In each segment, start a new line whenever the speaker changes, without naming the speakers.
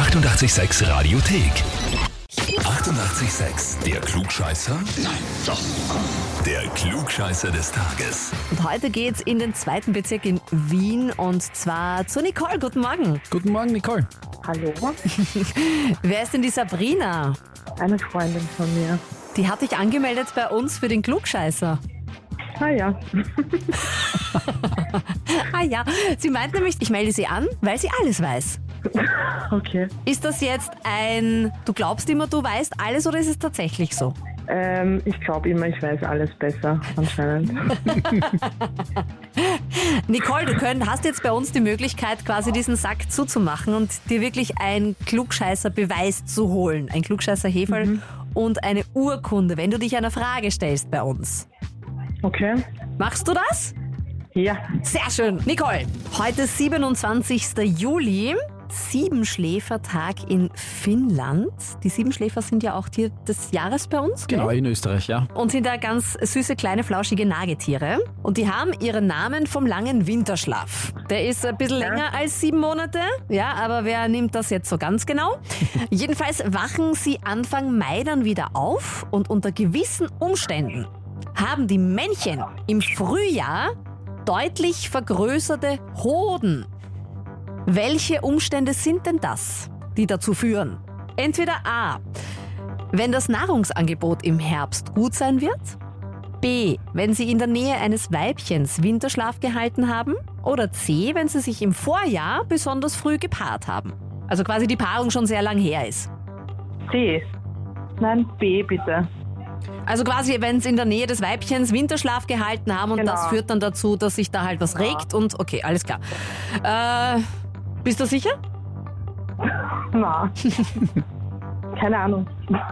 886 Radiothek. 88,6. Der Klugscheißer? Nein, doch. Der Klugscheißer des Tages.
Und heute geht's in den zweiten Bezirk in Wien und zwar zu Nicole. Guten Morgen.
Guten Morgen, Nicole.
Hallo,
Wer ist denn die Sabrina?
eine Freundin von mir.
Die hat dich angemeldet bei uns für den Klugscheißer.
Ah ja,
Ah ja, sie meint nämlich, ich melde sie an, weil sie alles weiß.
okay.
Ist das jetzt ein, du glaubst immer, du weißt alles oder ist es tatsächlich so?
Ähm, ich glaube immer, ich weiß alles besser, anscheinend.
Nicole, du könnt, hast jetzt bei uns die Möglichkeit, quasi diesen Sack zuzumachen und dir wirklich ein Klugscheißer-Beweis zu holen. Ein Klugscheißer-Heferl und eine Urkunde, wenn du dich einer Frage stellst bei uns.
Okay.
Machst du das?
Ja,
Sehr schön. Nicole, heute ist 27. Juli. Siebenschläfertag in Finnland. Die Siebenschläfer sind ja auch Tier des Jahres bei uns. gell?
Genau, in Österreich, ja.
Und sind da ganz süße, kleine, flauschige Nagetiere. Und die haben ihren Namen vom langen Winterschlaf. Der ist ein bisschen länger als sieben Monate. Ja, aber wer nimmt das jetzt so ganz genau? Jedenfalls wachen sie Anfang Mai dann wieder auf und unter gewissen Umständen haben die Männchen im Frühjahr deutlich vergrößerte Hoden. Welche Umstände sind denn das, die dazu führen? Entweder A, wenn das Nahrungsangebot im Herbst gut sein wird, B, wenn sie in der Nähe eines Weibchens Winterschlaf gehalten haben oder C, wenn sie sich im Vorjahr besonders früh gepaart haben. Also quasi die Paarung schon sehr lang her ist.
C. Nein, B bitte.
Also quasi, wenn es in der Nähe des Weibchens Winterschlaf gehalten haben und
Genau.
das führt dann dazu, dass sich da halt was regt und okay, alles klar. Äh, bist du sicher?
Na. Keine Ahnung.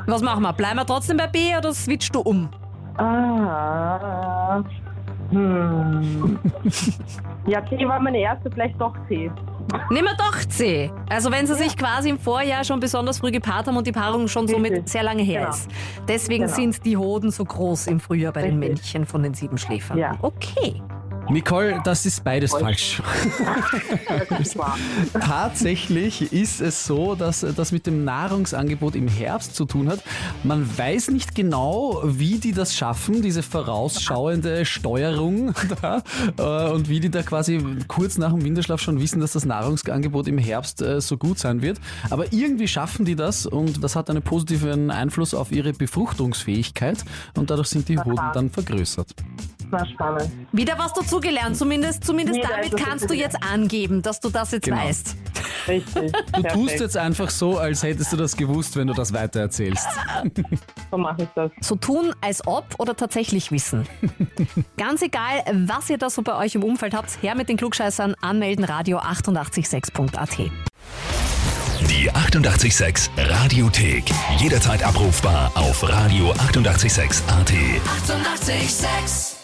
Was machen wir? Bleiben wir trotzdem bei B oder switchst du um?
Ah. Hm. Ja, C war meine erste, vielleicht doch C.
Nehmen wir doch C. Also wenn sie sich quasi im Vorjahr schon besonders früh gepaart haben und die Paarung schon somit
Richtig.
sehr lange her
Genau.
ist. Deswegen
Genau.
sind die Hoden so groß im Frühjahr bei den. Männchen von den Siebenschläfern.
Ja.
Okay.
Nicole, das ist beides falsch.
Das ist wahr.
Tatsächlich ist es so, dass das mit dem Nahrungsangebot im Herbst zu tun hat. Man weiß nicht genau, wie die das schaffen, diese vorausschauende Steuerung da, äh, und wie die da quasi kurz nach dem Winterschlaf schon wissen, dass das Nahrungsangebot im Herbst äh, so gut sein wird. Aber irgendwie schaffen die das und das hat einen positiven Einfluss auf ihre Befruchtungsfähigkeit und dadurch sind die Hoden dann vergrößert.
War spannend.
Wieder was dazugelernt. Zumindest, zumindest
Wieder
damit
etwas
kannst du jetzt angeben, dass du das jetzt
Genau.
weißt.
Richtig.
Du tust jetzt einfach so, als hättest du das gewusst, wenn du das weitererzählst.
So mache ich das.
So tun, als ob oder tatsächlich wissen. Ganz egal, was ihr da so bei euch im Umfeld habt, her mit den Klugscheißern, anmelden, radio 886.at.
Die 88,6 Radiothek. Jederzeit abrufbar auf radio886.at. 88,6.
Eighty-eight, sex.